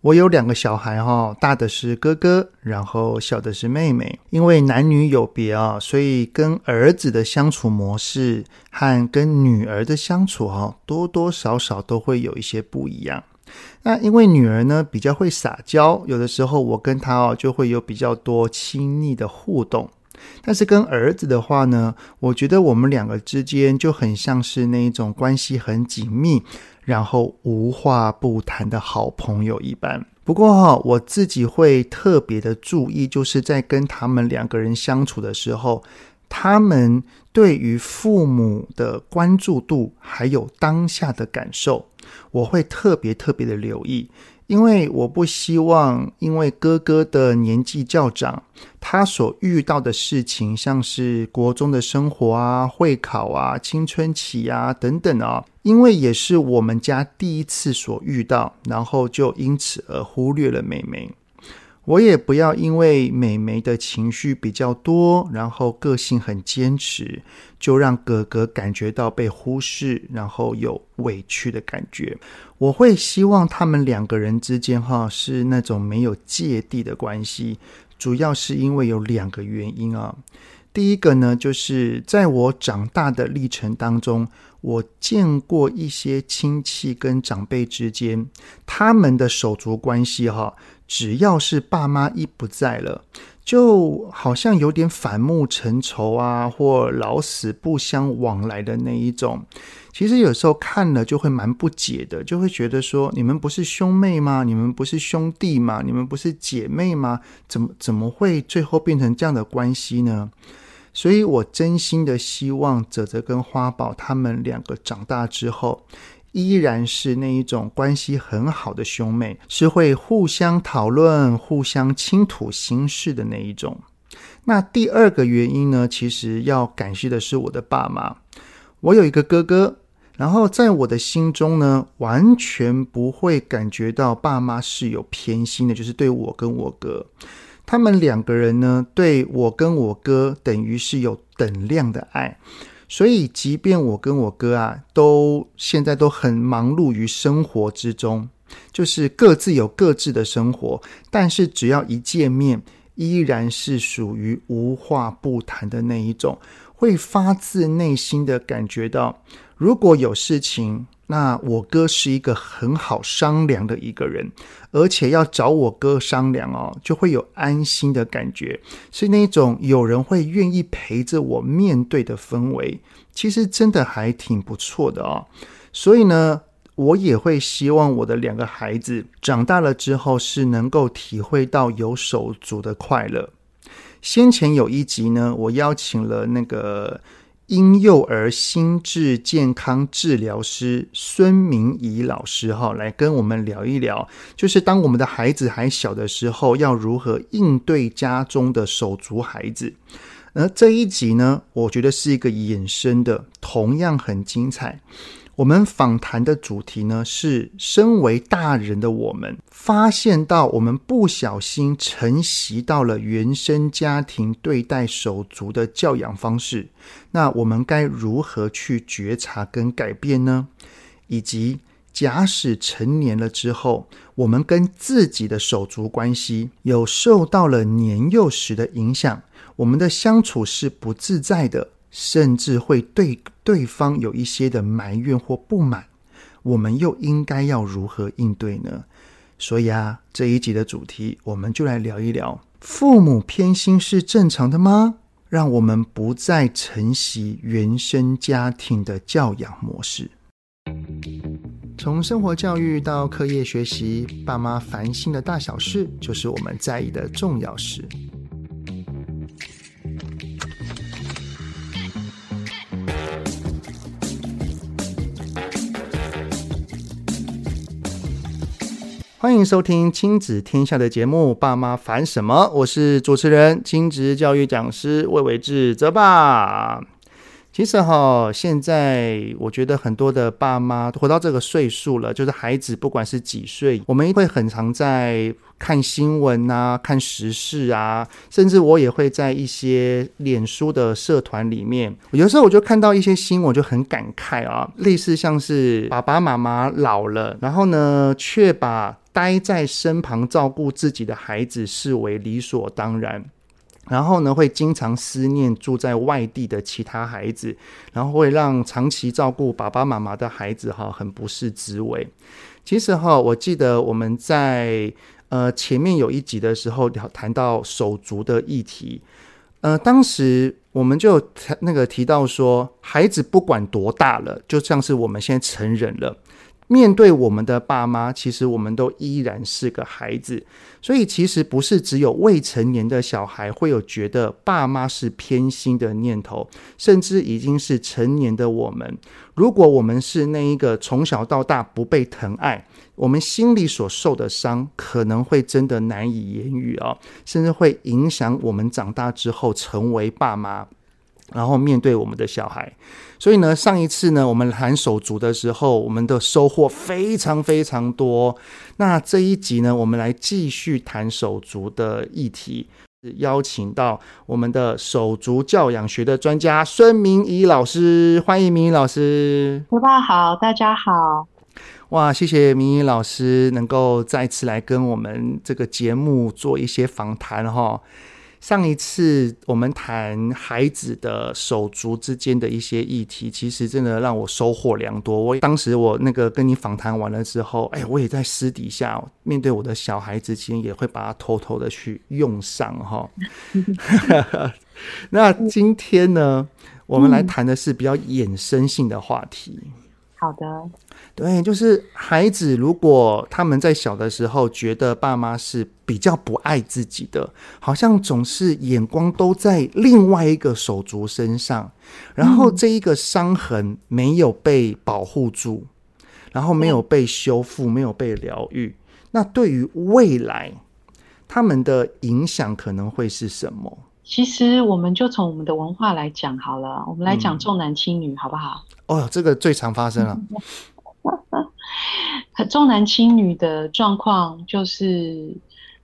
我有两个小孩哈，大的是哥哥，然后小的是妹妹。因为男女有别啊，所以跟儿子的相处模式和跟女儿的相处哈，多多少少都会有一些不一样。那因为女儿呢比较会撒娇，有的时候我跟她哦就会有比较多亲密的互动。但是跟儿子的话呢，我觉得我们两个之间就很像是那一种关系很紧密。然后无话不谈的好朋友一般。不过哈，我自己会特别的注意，就是在跟他们两个人相处的时候，他们对于父母的关注度，还有当下的感受，我会特别特别的留意。因为我不希望，因为哥哥的年纪较长，他所遇到的事情，像是国中的生活啊、会考啊、青春期啊等等啊，因为也是我们家第一次所遇到，然后就因此而忽略了妹妹。我也不要因为妹妹的情绪比较多，然后个性很坚持，就让哥哥感觉到被忽视，然后有委屈的感觉。我会希望他们两个人之间哈是那种没有芥蒂的关系，主要是因为有两个原因啊。第一个呢，就是在我长大的历程当中，我见过一些亲戚跟长辈之间，他们的手足关系哈。只要是爸妈一不在了，就好像有点反目成仇啊，或老死不相往来的那一种。其实有时候看了就会蛮不解的，就会觉得说：你们不是兄妹吗？你们不是兄弟吗？你们不是姐妹吗？怎么怎么会最后变成这样的关系呢？所以我真心的希望泽泽跟花宝他们两个长大之后。依然是那一种关系很好的兄妹，是会互相讨论、互相倾吐心事的那一种。那第二个原因呢，其实要感谢的是我的爸妈。我有一个哥哥，然后在我的心中呢，完全不会感觉到爸妈是有偏心的，就是对我跟我哥，他们两个人呢，对我跟我哥等于是有等量的爱。所以，即便我跟我哥啊，都现在都很忙碌于生活之中，就是各自有各自的生活，但是只要一见面，依然是属于无话不谈的那一种，会发自内心的感觉到，如果有事情。那我哥是一个很好商量的一个人，而且要找我哥商量哦，就会有安心的感觉，是那种有人会愿意陪着我面对的氛围，其实真的还挺不错的哦。所以呢，我也会希望我的两个孩子长大了之后是能够体会到有手足的快乐。先前有一集呢，我邀请了那个。婴幼儿心智健康治疗师孙明仪老师哈，来跟我们聊一聊，就是当我们的孩子还小的时候，要如何应对家中的手足孩子。而这一集呢，我觉得是一个衍生的，同样很精彩。我们访谈的主题呢，是身为大人的我们，发现到我们不小心承袭到了原生家庭对待手足的教养方式，那我们该如何去觉察跟改变呢？以及假使成年了之后，我们跟自己的手足关系有受到了年幼时的影响，我们的相处是不自在的。甚至会对对方有一些的埋怨或不满，我们又应该要如何应对呢？所以啊，这一集的主题，我们就来聊一聊：父母偏心是正常的吗？让我们不再承袭原生家庭的教养模式。从生活教育到课业学习，爸妈烦心的大小事，就是我们在意的重要事。欢迎收听亲子天下的节目《爸妈烦什么》，我是主持人亲子教育讲师魏伟志泽爸。其实哈，现在我觉得很多的爸妈活到这个岁数了，就是孩子不管是几岁，我们会很常在看新闻啊、看时事啊，甚至我也会在一些脸书的社团里面，有时候我就看到一些新闻，就很感慨啊，类似像是爸爸妈妈老了，然后呢，却把待在身旁照顾自己的孩子视为理所当然。然后呢，会经常思念住在外地的其他孩子，然后会让长期照顾爸爸妈妈的孩子哈很不是滋味。其实哈，我记得我们在呃前面有一集的时候谈到手足的议题，呃，当时我们就那个提到说，孩子不管多大了，就像是我们现在成人了。面对我们的爸妈，其实我们都依然是个孩子，所以其实不是只有未成年的小孩会有觉得爸妈是偏心的念头，甚至已经是成年的我们，如果我们是那一个从小到大不被疼爱，我们心里所受的伤可能会真的难以言语啊，甚至会影响我们长大之后成为爸妈。然后面对我们的小孩，所以呢，上一次呢，我们谈手足的时候，我们的收获非常非常多。那这一集呢，我们来继续谈手足的议题，邀请到我们的手足教养学的专家孙明仪老师，欢迎明仪老师。泽爸好，大家好。哇，谢谢明仪老师能够再次来跟我们这个节目做一些访谈哈。上一次我们谈孩子的手足之间的一些议题，其实真的让我收获良多。我当时我那个跟你访谈完了之后，哎，我也在私底下面对我的小孩之间，也会把它偷偷的去用上哈。那今天呢，我们来谈的是比较衍生性的话题。好的，对，就是孩子如果他们在小的时候觉得爸妈是比较不爱自己的，好像总是眼光都在另外一个手足身上，然后这一个伤痕没有被保护住，然后没有被修复，没有被疗愈，那对于未来他们的影响可能会是什么？其实我们就从我们的文化来讲好了，我们来讲重男轻女，好不好？哦，这个最常发生了。重男轻女的状况就是，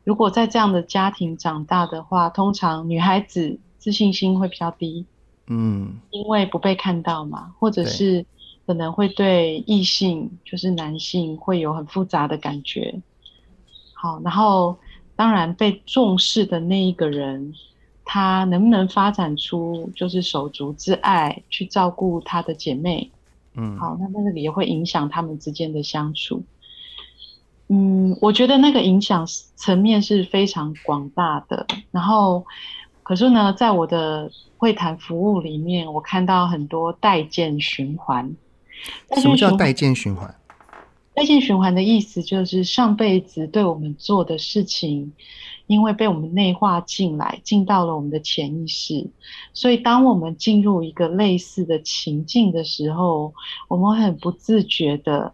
如果在这样的家庭长大的话，通常女孩子自信心会比较低，嗯，因为不被看到嘛，或者是可能会对异性，就是男性，会有很复杂的感觉。好，然后当然被重视的那一个人。他能不能发展出就是手足之爱，去照顾他的姐妹？嗯，好，那那个也会影响他们之间的相处。嗯，我觉得那个影响层面是非常广大的。然后，可是呢，在我的会谈服务里面，我看到很多代间循环。什么叫代间循环？代间循环的意思就是上辈子对我们做的事情。因为被我们内化进来，进到了我们的潜意识，所以当我们进入一个类似的情境的时候，我们很不自觉的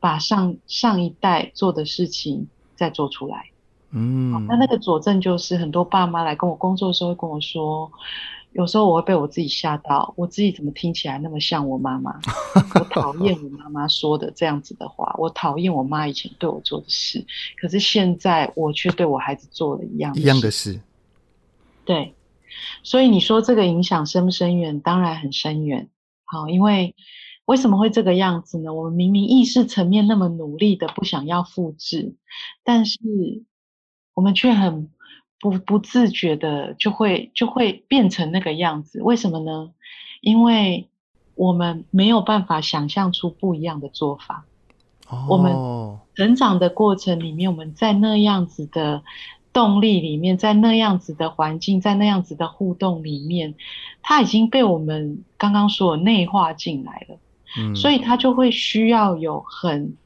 把上上一代做的事情再做出来。嗯，那那个佐证就是很多爸妈来跟我工作的时候会跟我说。有时候我会被我自己吓到，我自己怎么听起来那么像我妈妈？我讨厌我妈妈说的这样子的话，我讨厌我妈以前对我做的事，可是现在我却对我孩子做了一样一样的事。对，所以你说这个影响深不深远？当然很深远。好，因为为什么会这个样子呢？我们明明意识层面那么努力的不想要复制，但是我们却很。不不自觉的就会就会变成那个样子，为什么呢？因为我们没有办法想象出不一样的做法。Oh. 我们成长的过程里面，我们在那样子的动力里面，在那样子的环境，在那样子的互动里面，它已经被我们刚刚说的内化进来了。嗯，所以它就会需要有很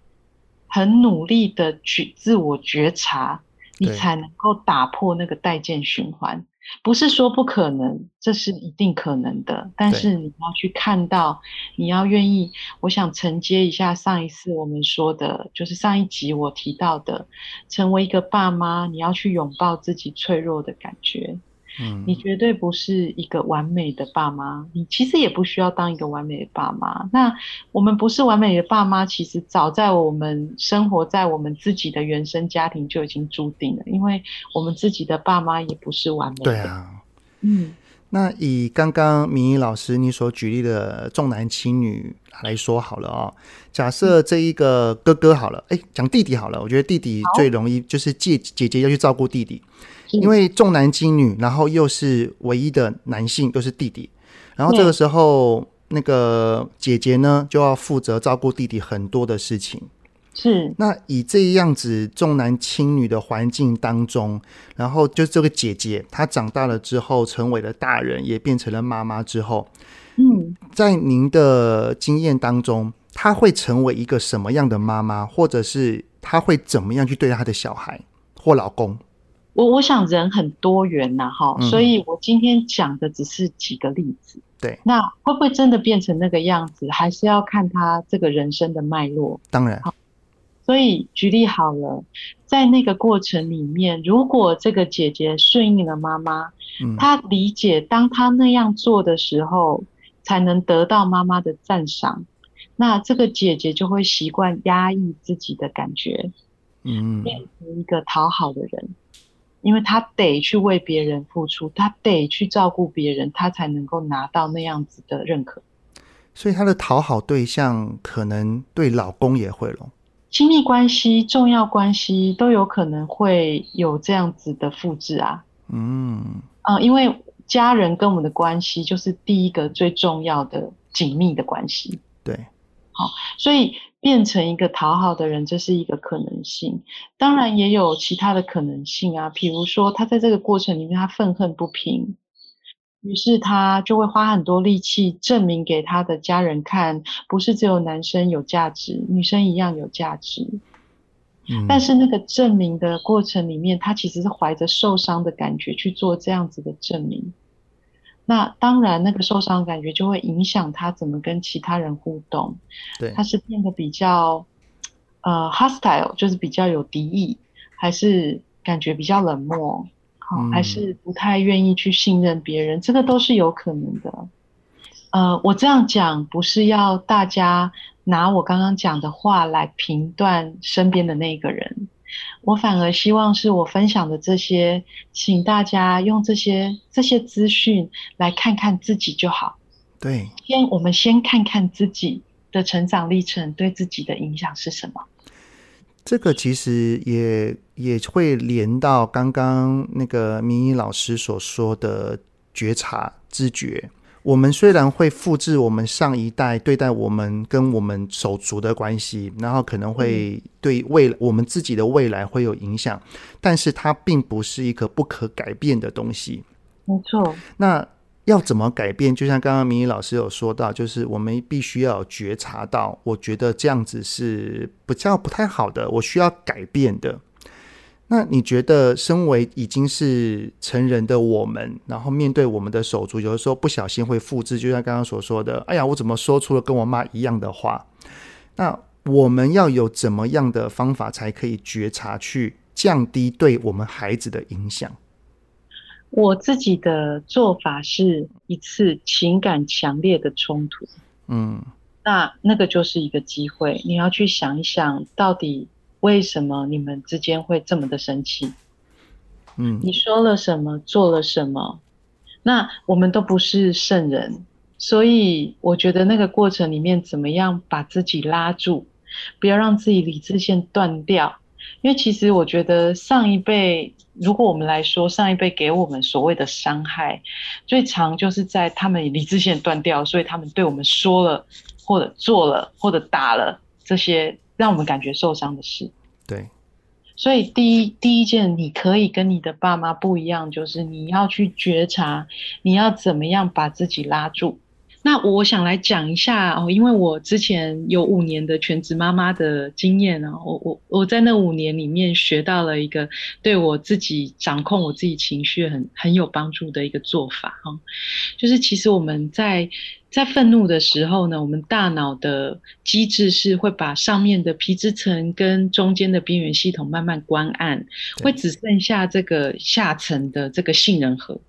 很努力的去自我觉察。你才能够打破那个代间循环，不是说不可能，这是一定可能的。但是你要去看到，你要愿意。我想承接一下上一次我们说的，就是上一集我提到的，成为一个爸妈，你要去拥抱自己脆弱的感觉。嗯，你绝对不是一个完美的爸妈，你其实也不需要当一个完美的爸妈。那我们不是完美的爸妈，其实早在我们生活在我们自己的原生家庭就已经注定了，因为我们自己的爸妈也不是完美的。对啊，嗯。那以刚刚明仪老师你所举例的重男轻女来说好了哦，假设这一个哥哥好了，哎，讲弟弟好了，我觉得弟弟最容易就是姐姐姐要去照顾弟弟，因为重男轻女，然后又是唯一的男性，又是弟弟，然后这个时候那个姐姐呢就要负责照顾弟弟很多的事情。是，那以这样子重男轻女的环境当中，然后就这个姐姐她长大了之后，成为了大人，也变成了妈妈之后，嗯，在您的经验当中，她会成为一个什么样的妈妈，或者是她会怎么样去对待她的小孩或老公？我我想人很多元呐，哈，所以我今天讲的只是几个例子。对，那会不会真的变成那个样子，还是要看他这个人生的脉络。当然。所以举例好了，在那个过程里面，如果这个姐姐顺应了妈妈，嗯，她理解当她那样做的时候，才能得到妈妈的赞赏，那这个姐姐就会习惯压抑自己的感觉，嗯，变成一个讨好的人，因为他得去为别人付出，他得去照顾别人，他才能够拿到那样子的认可。所以他的讨好对象可能对老公也会咯。亲密关系、重要关系都有可能会有这样子的复制啊。嗯，啊、呃，因为家人跟我们的关系就是第一个最重要的紧密的关系。对，好，所以变成一个讨好的人，这是一个可能性。当然也有其他的可能性啊，比如说他在这个过程里面他愤恨不平。于是他就会花很多力气证明给他的家人看，不是只有男生有价值，女生一样有价值。嗯。但是那个证明的过程里面，他其实是怀着受伤的感觉去做这样子的证明。那当然，那个受伤感觉就会影响他怎么跟其他人互动。对，他是变得比较呃 hostile，就是比较有敌意，还是感觉比较冷漠？好，还是不太愿意去信任别人，这个都是有可能的。呃，我这样讲不是要大家拿我刚刚讲的话来评断身边的那个人，我反而希望是我分享的这些，请大家用这些这些资讯来看看自己就好。对，先我们先看看自己的成长历程对自己的影响是什么。这个其实也也会连到刚刚那个明仪老师所说的觉察、知觉。我们虽然会复制我们上一代对待我们跟我们手足的关系，然后可能会对未来我们自己的未来会有影响，但是它并不是一个不可改变的东西。没错。那。要怎么改变？就像刚刚明宇老师有说到，就是我们必须要觉察到，我觉得这样子是比较不太好的，我需要改变的。那你觉得，身为已经是成人的我们，然后面对我们的手足，有的时候不小心会复制，就像刚刚所说的，哎呀，我怎么说出了跟我妈一样的话？那我们要有怎么样的方法才可以觉察，去降低对我们孩子的影响？我自己的做法是一次情感强烈的冲突，嗯，那那个就是一个机会，你要去想一想，到底为什么你们之间会这么的生气？嗯，你说了什么，做了什么？那我们都不是圣人，所以我觉得那个过程里面，怎么样把自己拉住，不要让自己理智线断掉。因为其实我觉得上一辈，如果我们来说上一辈给我们所谓的伤害，最常就是在他们理智线断掉，所以他们对我们说了或者做了或者打了这些让我们感觉受伤的事。对，所以第一第一件你可以跟你的爸妈不一样，就是你要去觉察，你要怎么样把自己拉住。那我想来讲一下哦，因为我之前有五年的全职妈妈的经验啊，我我我在那五年里面学到了一个对我自己掌控我自己情绪很很有帮助的一个做法哈，就是其实我们在在愤怒的时候呢，我们大脑的机制是会把上面的皮质层跟中间的边缘系统慢慢关暗，会只剩下这个下层的这个杏仁核。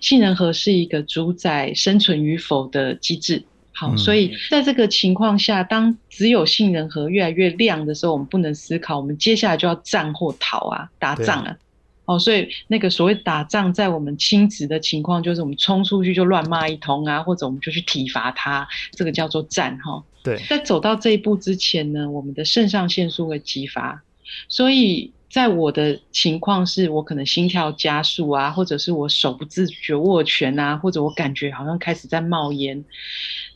杏仁核是一个主宰生存与否的机制。好，所以在这个情况下，当只有杏仁核越来越亮的时候，我们不能思考，我们接下来就要战或逃啊，打仗啊。哦，所以那个所谓打仗，在我们亲子的情况，就是我们冲出去就乱骂一通啊，或者我们就去体罚他，这个叫做战哈。对，在走到这一步之前呢，我们的肾上腺素会激发，所以在我的情况是，我可能心跳加速啊，或者是我手不自觉握拳啊，或者我感觉好像开始在冒烟。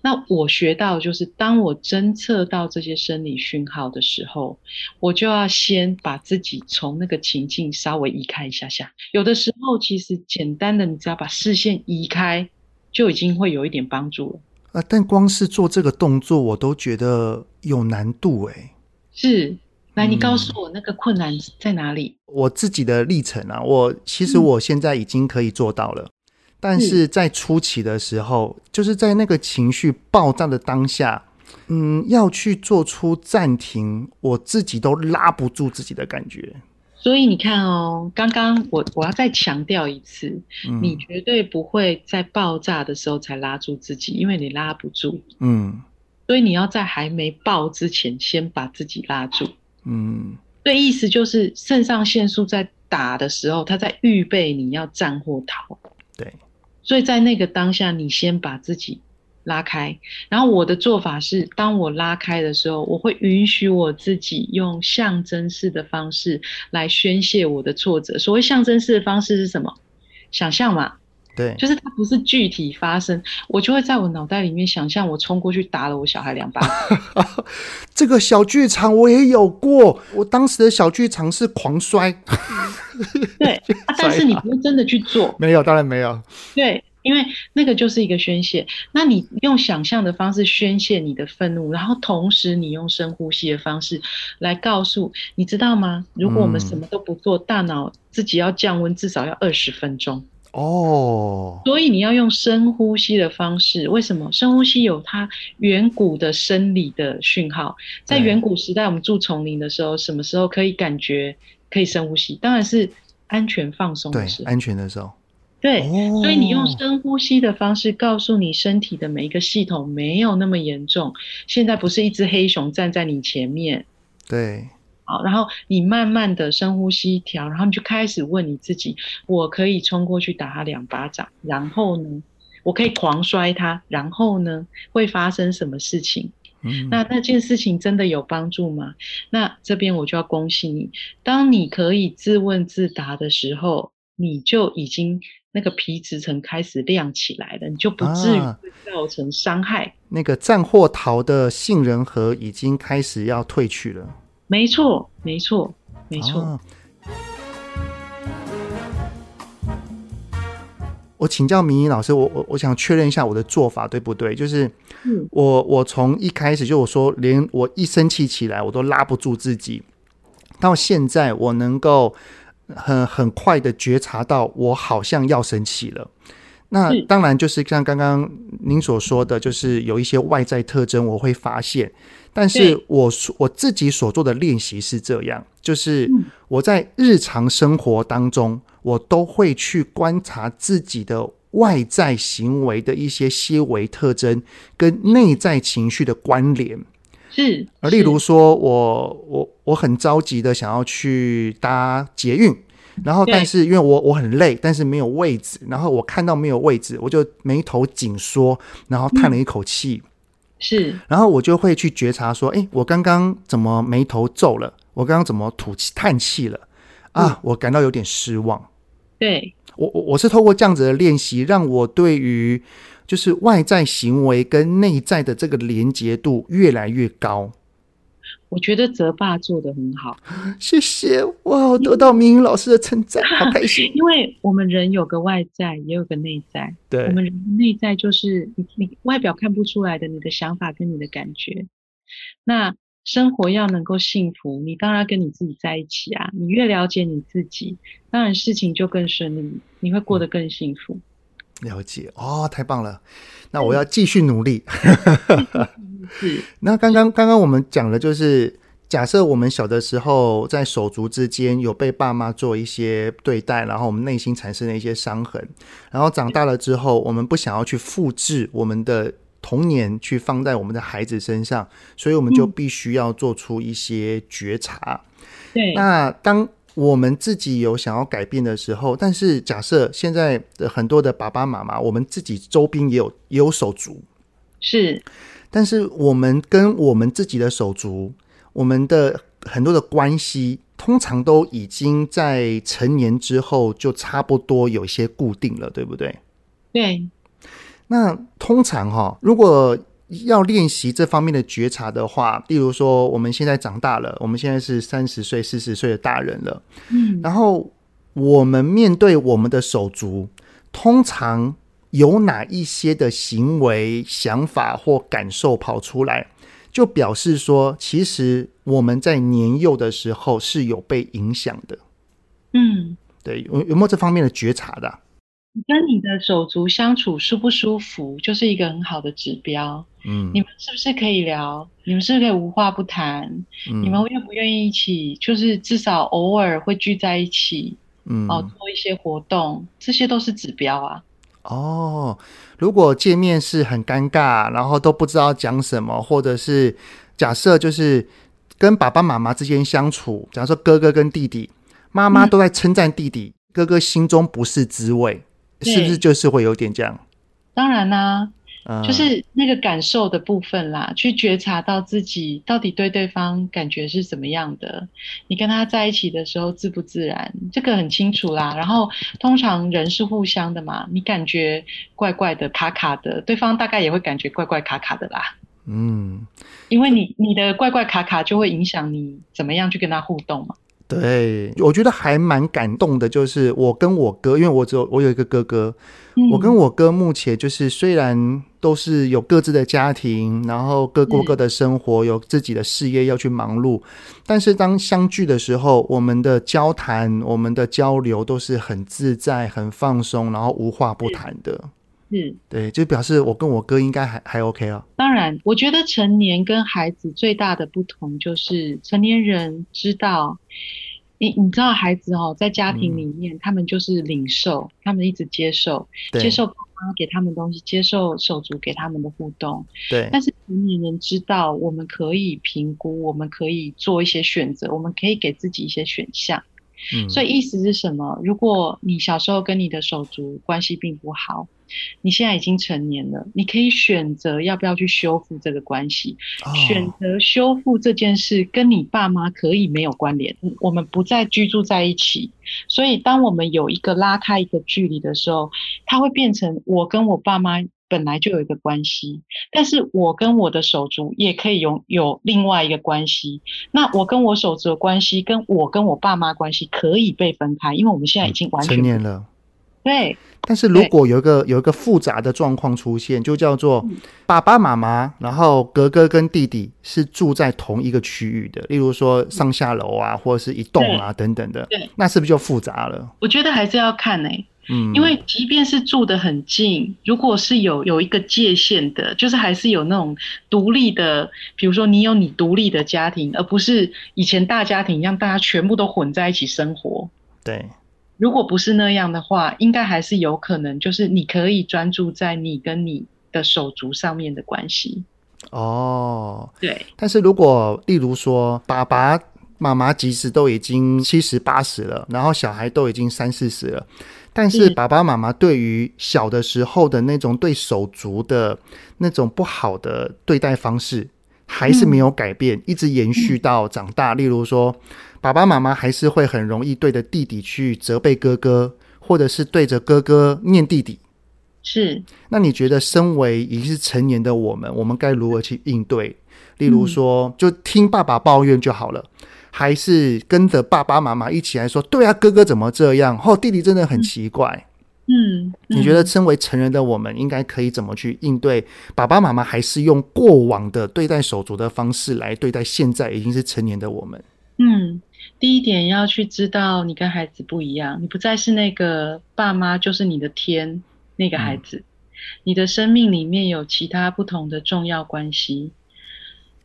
那我学到就是，当我侦测到这些生理讯号的时候，我就要先把自己从那个情境稍微移开一下下。有的时候，其实简单的，你只要把视线移开，就已经会有一点帮助了。啊，但光是做这个动作，我都觉得有难度哎。是，来，你告诉我那个困难在哪里？嗯，我自己的历程啊，我其实我现在已经可以做到了。嗯但是在初期的时候，就是在那个情绪爆炸的当下，嗯，要去做出暂停，我自己都拉不住自己的感觉。所以你看哦，刚刚我我要再强调一次，嗯，你绝对不会在爆炸的时候才拉住自己，因为你拉不住。嗯，所以你要在还没爆之前，先把自己拉住。嗯，所以意思就是肾上腺素在打的时候，它在预备你要战或逃。对。所以在那个当下，你先把自己拉开。然后我的做法是，当我拉开的时候，我会允许我自己用象征式的方式来宣泄我的挫折。所谓象征式的方式是什么？想象嘛。对，就是它不是具体发生，我就会在我脑袋里面想象我冲过去打了我小孩两巴掌。这个小剧场我也有过，我当时的小剧场是狂摔。对、啊，但是你不是真的去做，没有，当然没有。对，因为那个就是一个宣泄。那你用想象的方式宣泄你的愤怒，然后同时你用深呼吸的方式来告诉，你知道吗？如果我们什么都不做，嗯、大脑自己要降温至少要二十分钟。哦，所以你要用深呼吸的方式。为什么？深呼吸有它远古的生理的讯号。在远古时代，我们住丛林的时候，什么时候可以感觉可以深呼吸？当然是安全放松的时候。对，安全的时候。对，所以你用深呼吸的方式告诉你身体的每一个系统没有那么严重。现在不是一只黑熊站在你前面。对。好，然后你慢慢的深呼吸一条，然后你就开始问你自己：我可以冲过去打他两巴掌，然后呢，我可以狂摔他，然后呢，会发生什么事情？嗯，那那件事情真的有帮助吗？那这边我就要恭喜你，当你可以自问自答的时候，你就已经那个皮质层开始亮起来了，你就不至于会造成伤害。啊，那个战或逃的杏仁核已经开始要退去了。没错，没错，没错。啊，我请教明仪老师，我我我想确认一下我的做法对不对？就是，我我从一开始就我说，连我一生气起来，我都拉不住自己，到现在我能够很很快的觉察到，我好像要生气了。那当然就是像刚刚您所说的，就是有一些外在特征，我会发现。但是我我自己所做的练习是这样，就是我在日常生活当中，我都会去观察自己的外在行为的一些些微特征跟内在情绪的关联。是，而例如说我我我很着急的想要去搭捷运，然后但是因为我我很累，但是没有位置，然后我看到没有位置，我就眉头紧缩，然后叹了一口气。是，然后我就会去觉察说，哎，我刚刚怎么眉头皱了？我刚刚怎么吐气叹气了？啊，嗯、我感到有点失望。对，我我我是透过这样子的练习，让我对于就是外在行为跟内在的这个连结度越来越高。我觉得泽爸做的很好，谢谢哇！我得到明英老师的称赞，好 开心。因为我们人有个外在，也有个内在。对，我们人内在就是你你外表看不出来的，你的想法跟你的感觉。那生活要能够幸福，你当然要跟你自己在一起啊！你越了解你自己，当然事情就更顺利，你会过得更幸福。了解哦，太棒了！那我要继续努力。是。那刚刚刚刚我们讲的就是假设我们小的时候在手足之间有被爸妈做一些对待，然后我们内心产生了一些伤痕，然后长大了之后，我们不想要去复制我们的童年去放在我们的孩子身上，所以我们就必须要做出一些觉察。对，那当我们自己有想要改变的时候，但是假设现在的很多的爸爸妈妈，我们自己周边也有也有手足，是，但是我们跟我们自己的手足。我们的很多的关系，通常都已经在成年之后就差不多有些固定了，对不对？对。那通常哈、哦，如果要练习这方面的觉察的话，例如说，我们现在长大了，我们现在是三十岁、四十岁的大人了，嗯，然后我们面对我们的手足，通常有哪一些的行为、想法或感受跑出来？就表示说，其实我们在年幼的时候是有被影响的。嗯，对，有有没有这方面的觉察的？你跟你的手足相处舒不舒服，就是一个很好的指标。嗯，你们是不是可以聊？你们是不是可以无话不谈？嗯，你们愿不愿意一起？就是至少偶尔会聚在一起，嗯，哦，做一些活动，这些都是指标啊。哦，如果见面是很尴尬，然后都不知道讲什么，或者是假设就是跟爸爸妈妈之间相处，假如说哥哥跟弟弟，妈妈都在称赞弟弟，嗯、哥哥心中不是滋味，是不是就是会有点这样？当然啦、啊。就是那个感受的部分啦，去觉察到自己到底对对方感觉是怎么样的。你跟他在一起的时候自不自然，这个很清楚啦。然后通常人是互相的嘛，你感觉怪怪的、卡卡的，对方大概也会感觉怪怪卡卡的啦。嗯，因为你你的怪怪卡卡就会影响你怎么样去跟他互动嘛。对，我觉得还蛮感动的，就是我跟我哥，因为我只有我有一个哥哥，嗯、我跟我哥目前就是虽然都是有各自的家庭，然后各过各的生活，嗯、有自己的事业要去忙碌，但是当相聚的时候，我们的交谈、我们的交流都是很自在、很放松，然后无话不谈的。嗯，对，就表示我跟我哥应该还还 OK 啊。当然，我觉得成年跟孩子最大的不同就是成年人知道，你你知道孩子哦，在家庭里面，嗯、他们就是领受，他们一直接受，对接受爸妈给他们东西，接受手足给他们的互动。对。但是成年人知道，我们可以评估，我们可以做一些选择，我们可以给自己一些选项。嗯。所以意思是什么？如果你小时候跟你的手足关系并不好。你现在已经成年了，你可以选择要不要去修复这个关系。Oh. 选择修复这件事跟你爸妈可以没有关联，我们不再居住在一起。所以，当我们有一个拉开一个距离的时候，它会变成我跟我爸妈本来就有一个关系，但是我跟我的手足也可以有有另外一个关系。那我跟我手足的关系，跟我跟我爸妈关系可以被分开，因为我们现在已经完全成年了。对，但是如果有一个有一个复杂的状况出现，就叫做爸爸妈妈，然后哥哥跟弟弟是住在同一个区域的，例如说上下楼啊，或者是一栋啊等等的，对，那是不是就复杂了？我觉得还是要看呢、欸，嗯，因为即便是住得很近，如果是有有一个界限的，就是还是有那种独立的，比如说你有你独立的家庭，而不是以前大家庭一样，大家全部都混在一起生活，对。如果不是那样的话，应该还是有可能，就是你可以专注在你跟你的手足上面的关系。哦，对。但是如果例如说，爸爸妈妈即使都已经七十八十了，然后小孩都已经三四十了，但是爸爸妈妈对于小的时候的那种对手足的那种不好的对待方式，还是没有改变，嗯、一直延续到长大。嗯、例如说。爸爸妈妈还是会很容易对着弟弟去责备哥哥，或者是对着哥哥念弟弟。是。那你觉得，身为已经是成年的我们，我们该如何去应对？例如说，就听爸爸抱怨就好了，还是跟着爸爸妈妈一起来说：“对啊，哥哥怎么这样？哦，弟弟真的很奇怪。”嗯。嗯，你觉得，身为成人的我们，应该可以怎么去应对？爸爸妈妈还是用过往的对待手足的方式来对待现在已经是成年的我们？嗯。第一点要去知道，你跟孩子不一样，你不再是那个爸妈就是你的天那个孩子，嗯、你的生命里面有其他不同的重要关系。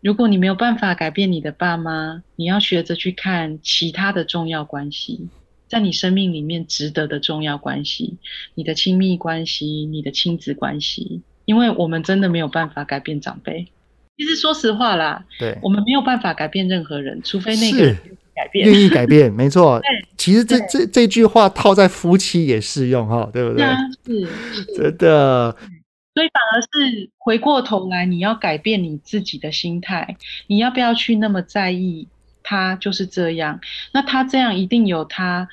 如果你没有办法改变你的爸妈，你要学着去看其他的重要关系，在你生命里面值得的重要关系，你的亲密关系，你的亲子关系，因为我们真的没有办法改变长辈。其实说实话啦，对，我们没有办法改变任何人，除非那个人改变，愿意改变，没错。对，其实这这这句话套在夫妻也适用哈，对不对？是，是真的。所以反而是回过头来，你要改变你自己的心态。你要不要去那么在意他就是这样？那他这样一定有他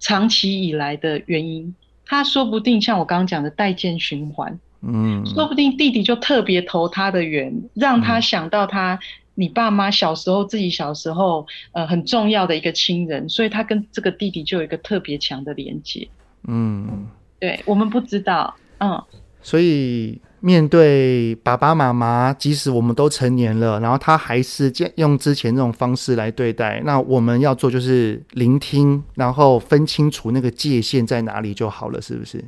长期以来的原因。他说不定像我刚刚讲的代见循环，嗯，说不定弟弟就特别投他的缘，让他想到他你爸妈小时候自己小时候呃很重要的一个亲人，所以他跟这个弟弟就有一个特别强的连接。嗯，对，我们不知道，嗯。所以，面对爸爸妈妈，即使我们都成年了，然后他还是用之前那种方式来对待，那我们要做就是聆听，然后分清楚那个界限在哪里就好了，是不是？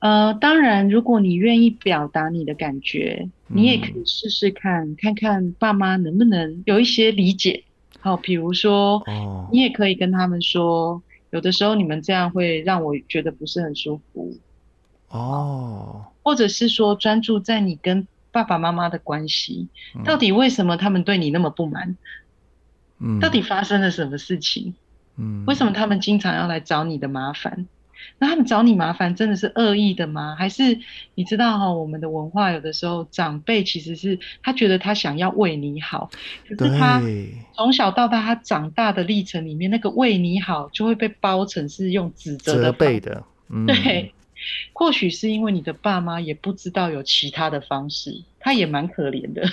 呃，当然，如果你愿意表达你的感觉，你也可以试试看，嗯、看看爸妈能不能有一些理解。好，比如说，哦，你也可以跟他们说，有的时候你们这样会让我觉得不是很舒服。哦。或者是说，专注在你跟爸爸妈妈的关系，到底为什么他们对你那么不满？嗯，到底发生了什么事情？嗯，为什么他们经常要来找你的麻烦？那他们找你麻烦真的是恶意的吗？还是你知道哈，我们的文化有的时候长辈其实是他觉得他想要为你好，可是他从小到大他长大的历程里面，那个为你好就会被包成是用指责的、责备的，嗯，对。或许是因为你的爸妈也不知道有其他的方式，他也蛮可怜的。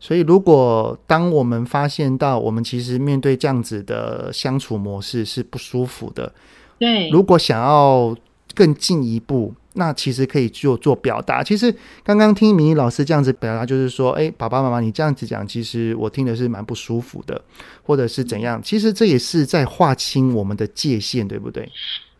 所以，如果当我们发现到我们其实面对这样子的相处模式是不舒服的，对，如果想要更进一步，那其实可以做做表达。其实刚刚听明仪老师这样子表达，就是说，哎，爸爸妈妈，你这样子讲，其实我听的是蛮不舒服的，或者是怎样？其实这也是在划清我们的界限，对不对？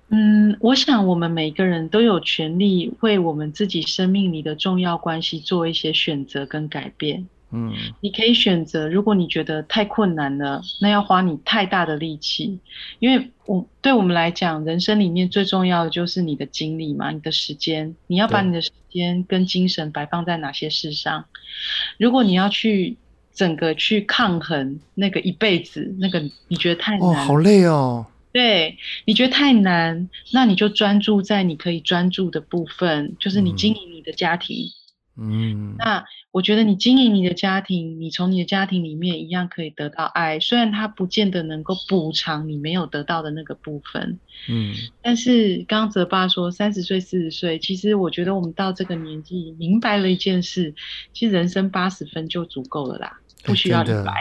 嗯，我想我们每个人都有权利为我们自己生命里的重要关系做一些选择跟改变。嗯，你可以选择，如果你觉得太困难了，那要花你太大的力气，因为我对我们来讲，人生里面最重要的就是你的精力嘛，你的时间，你要把你的时间跟精神摆放在哪些事上？如果你要去整个去抗衡那个一辈子，那个你觉得太难，哦，好累哦。对，你觉得太难，那你就专注在你可以专注的部分，就是你经营你的家庭。嗯，那我觉得你经营你的家庭，你从你的家庭里面一样可以得到爱，虽然它不见得能够补偿你没有得到的那个部分。嗯，但是刚刚泽爸说三十岁、四十岁，其实我觉得我们到这个年纪，明白了一件事，其实人生八十分就足够了啦，不需要一百。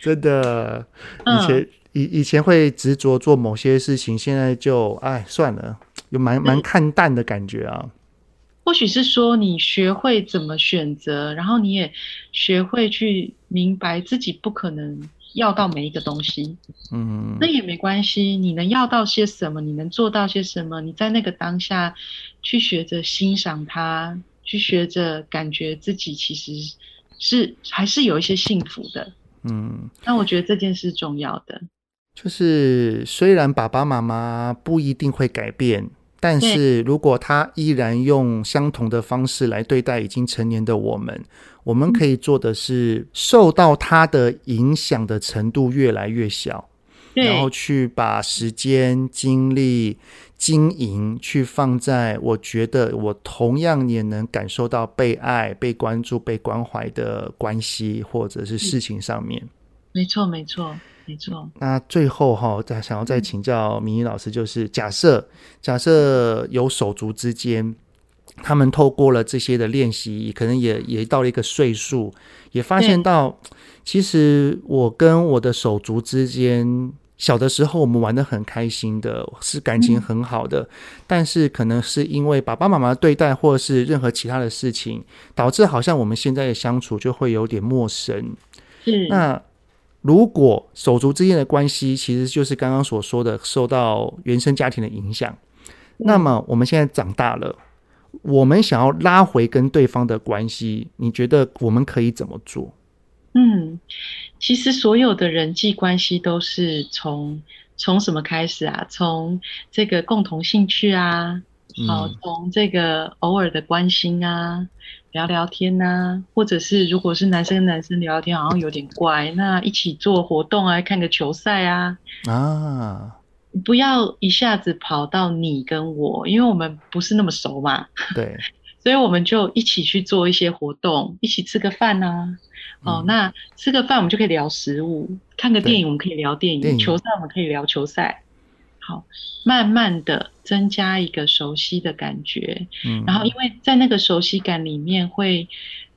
真的，以前。嗯以以前会执着做某些事情，现在就哎算了，有蛮蛮看淡的感觉啊。或许是说你学会怎么选择，然后你也学会去明白自己不可能要到每一个东西。嗯，那也没关系，你能要到些什么，你能做到些什么，你在那个当下去学着欣赏它，去学着感觉自己其实是还是有一些幸福的。嗯，那我觉得这件事重要的。就是虽然爸爸妈妈不一定会改变，但是如果他依然用相同的方式来对待已经成年的我们，我们可以做的是受到他的影响的程度越来越小，然后去把时间、精力、经营去放在我觉得我同样也能感受到被爱、被关注、被关怀的关系或者是事情上面。没错，没错。没错，那最后哈，再想要再请教明仪老师，就是假设假设有手足之间，他们透过了这些的练习，可能也也到了一个岁数，也发现到，其实我跟我的手足之间，小的时候我们玩的很开心的，是感情很好的，嗯、但是可能是因为爸爸妈妈对待，或者是任何其他的事情，导致好像我们现在的相处就会有点陌生。是那。如果手足之间的关系其实就是刚刚所说的受到原生家庭的影响，那么我们现在长大了，我们想要拉回跟对方的关系，你觉得我们可以怎么做？嗯，其实所有的人际关系都是从从什么开始啊？从这个共同兴趣啊，好、嗯，从这个偶尔的关心啊，聊聊天啊，或者是如果是男生跟男生聊聊天，好像有点怪，那一起做活动啊，看个球赛啊，啊，不要一下子跑到你跟我，因为我们不是那么熟嘛。对。所以我们就一起去做一些活动，一起吃个饭呐、啊。哦，那吃个饭我们就可以聊食物，看个电影我们可以聊电影球赛我们可以聊球赛。好，慢慢的增加一个熟悉的感觉。嗯，然后因为在那个熟悉感里面会，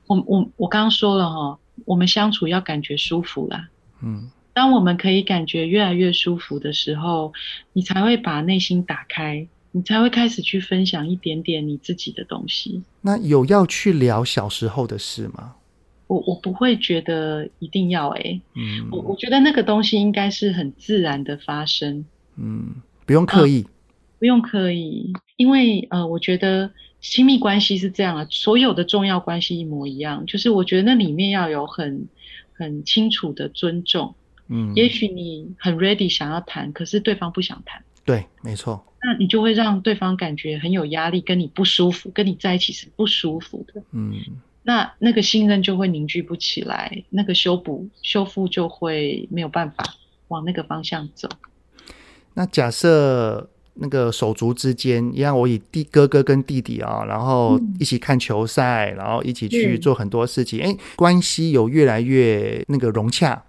我我我刚刚说了哈、哦，我们相处要感觉舒服啦。嗯，当我们可以感觉越来越舒服的时候，你才会把内心打开。你才会开始去分享一点点你自己的东西。那有要去聊小时候的事吗？我我不会觉得一定要哎、欸，嗯，我我觉得那个东西应该是很自然的发生，嗯，不用刻意，啊、不用刻意，因为呃，我觉得亲密关系是这样啊，所有的重要关系一模一样，就是我觉得那里面要有很很清楚的尊重，嗯，也许你很 ready 想要谈，可是对方不想谈。对，没错。那你就会让对方感觉很有压力，跟你不舒服，跟你在一起是不舒服的。嗯，那那个信任就会凝聚不起来，那个修补修复就会没有办法往那个方向走。那假设那个手足之间，一样，我以弟哥哥跟弟弟啊，然后一起看球赛，嗯、然后一起去做很多事情，哎，关系有越来越那个融洽。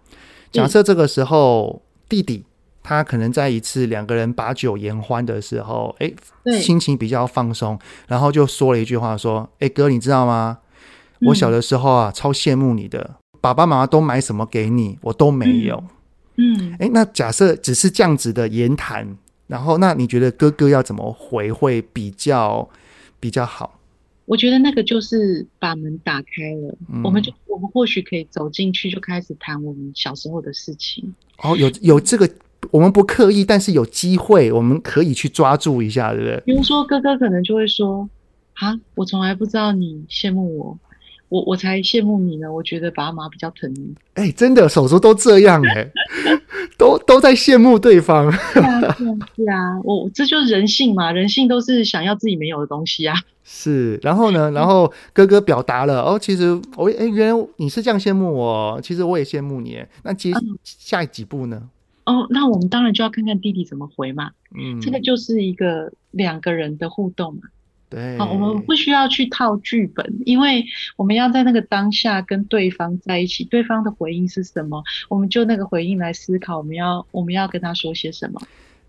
假设这个时候弟弟。他可能在一次两个人把酒言欢的时候，哎，心情比较放松，然后就说了一句话，说：“哎，哥，你知道吗？我小的时候啊，超羡慕你的，爸爸妈妈都买什么给你，我都没有。”嗯，哎，那假设只是这样子的言谈，然后那你觉得哥哥要怎么回会比较比较好？我觉得那个就是把门打开了，嗯、我们就我们或许可以走进去，就开始谈我们小时候的事情。哦，有有这个。我们不刻意，但是有机会，我们可以去抓住一下，对不对？比如说，哥哥可能就会说：“啊，我从来不知道你羡慕我，我我才羡慕你呢。我觉得爸妈比较疼你。”哎，真的，手足都这样哎、欸，都都在羡慕对方。是啊，是啊，我这就是人性嘛，人性都是想要自己没有的东西啊。是，然后呢，然后哥哥表达了哦，其实我哎，原来你是这样羡慕我，其实我也羡慕你。那接下几步呢？哦，那我们当然就要看看弟弟怎么回嘛。嗯，这个就是一个两个人的互动嘛。对，好，我们不需要去套剧本，因为我们要在那个当下跟对方在一起，对方的回应是什么，我们就那个回应来思考，我们要我们要跟他说些什么。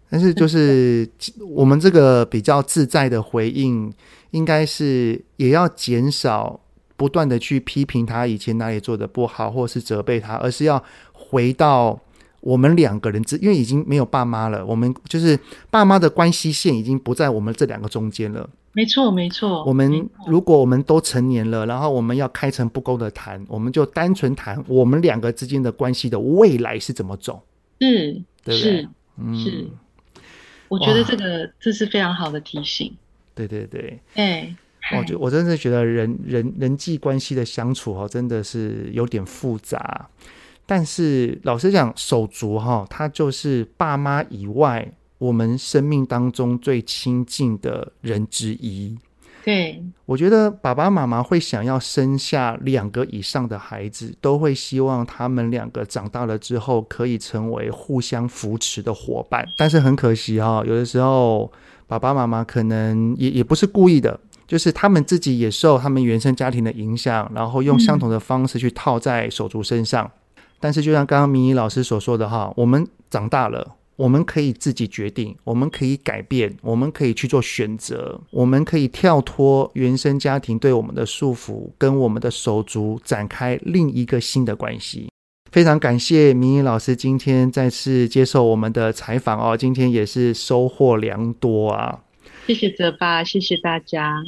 但是就是我们这个比较自在的回应，应该是也要减少不断的去批评他以前哪里做的不好，或是责备他，而是要回到。我们两个人之，因为已经没有爸妈了，我们就是爸妈的关系线已经不在我们这两个中间了。没错，没错。我们如果我们都成年了，然后我们要开诚布公的谈，我们就单纯谈我们两个之间的关系的未来是怎么走。嗯，对不对？是，嗯，是。我觉得这个这是非常好的提醒。对对对。哎，我觉我真的觉得人人人际关系的相处哦，真的是有点复杂。但是老实讲，手足哈，他就是爸妈以外，我们生命当中最亲近的人之一。对，我觉得爸爸妈妈会想要生下两个以上的孩子，都会希望他们两个长大了之后可以成为互相扶持的伙伴。但是很可惜哈，有的时候爸爸妈妈可能也也不是故意的，就是他们自己也受他们原生家庭的影响，然后用相同的方式去套在手足身上。嗯但是，就像刚刚明仪老师所说的哈，我们长大了，我们可以自己决定，我们可以改变，我们可以去做选择，我们可以跳脱原生家庭对我们的束缚，跟我们的手足展开另一个新的关系。非常感谢明仪老师今天再次接受我们的采访哦，今天也是收获良多啊。谢谢泽爸，谢谢大家。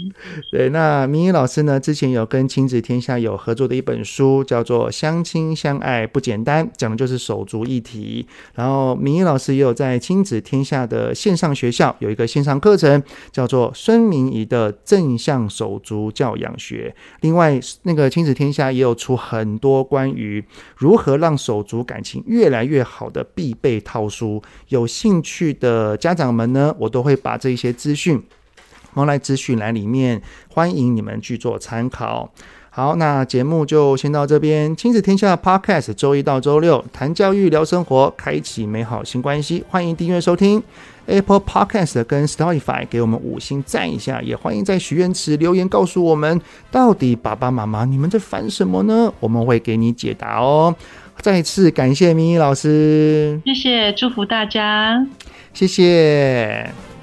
对，那明仪老师呢，之前有跟亲子天下有合作的一本书，叫做《相亲相爱不简单》，讲的就是手足议题。然后明仪老师也有在亲子天下的线上学校有一个线上课程，叫做孙明仪的正向手足教养学。另外，那个亲子天下也有出很多关于如何让手足感情越来越好的必备套书。有兴趣的家长们呢，我都会把这些资讯。放在资讯栏里面，欢迎你们去做参考。好，那节目就先到这边。亲子天下 Podcast，周一到周六谈教育、聊生活，开启美好新关系。欢迎订阅收听 Apple Podcast 跟 Spotify，给我们五星赞一下。也欢迎在许愿池留言告诉我们，到底爸爸妈妈你们在烦什么呢？我们会给你解答哦。再次感谢明依老师，谢谢，祝福大家，谢谢。